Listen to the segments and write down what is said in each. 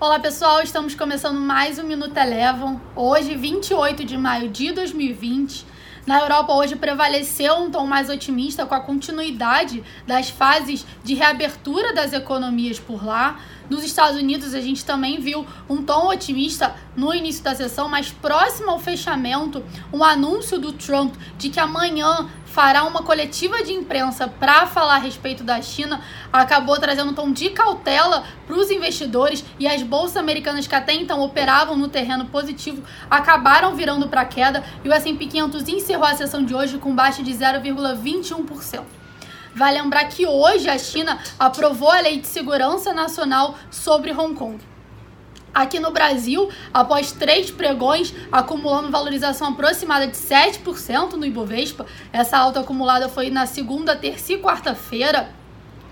Olá pessoal, estamos começando mais um Minuto Elevam. Hoje, 28 de maio de 2020. Na Europa, hoje prevaleceu um tom mais otimista com a continuidade das fases de reabertura das economias por lá. Nos Estados Unidos, a gente também viu um tom otimista no início da sessão, mas próximo ao fechamento, um anúncio do Trump de que amanhã fará uma coletiva de imprensa para falar a respeito da China, acabou trazendo um tom de cautela para os investidores e as bolsas americanas que até então operavam no terreno positivo acabaram virando para queda e o S&P 500 encerrou a sessão de hoje com baixa de 0,21%. Vale lembrar que hoje a China aprovou a Lei de Segurança Nacional sobre Hong Kong. Aqui no Brasil, após três pregões, acumulando valorização aproximada de 7% no Ibovespa, essa alta acumulada foi na segunda, terça e quarta-feira,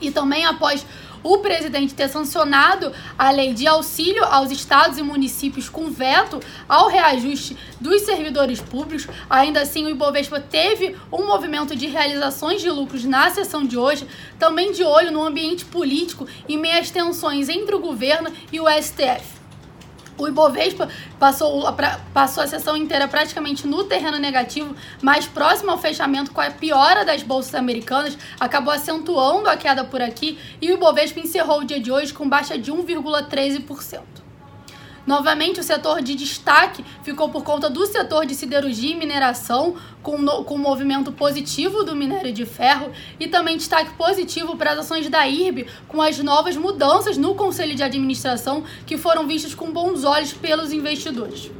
e também após o presidente ter sancionado a lei de auxílio aos estados e municípios com veto ao reajuste dos servidores públicos. Ainda assim, o Ibovespa teve um movimento de realizações de lucros na sessão de hoje, também de olho no ambiente político e meias tensões entre o governo e o STF. O Ibovespa passou, passou a sessão inteira praticamente no terreno negativo, mais próximo ao fechamento com a piora das bolsas americanas, acabou acentuando a queda por aqui e o Ibovespa encerrou o dia de hoje com baixa de 1,13%. Novamente, o setor de destaque ficou por conta do setor de siderurgia e mineração, com, no, com um movimento positivo do minério de ferro, e também destaque positivo para as ações da IRB, com as novas mudanças no conselho de administração que foram vistas com bons olhos pelos investidores.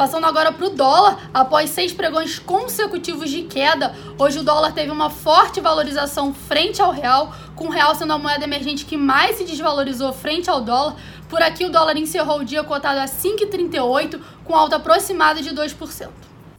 Passando agora para o dólar, após seis pregões consecutivos de queda, hoje o dólar teve uma forte valorização frente ao real, com o real sendo a moeda emergente que mais se desvalorizou frente ao dólar. Por aqui, o dólar encerrou o dia cotado a 5,38, com alta aproximada de 2%.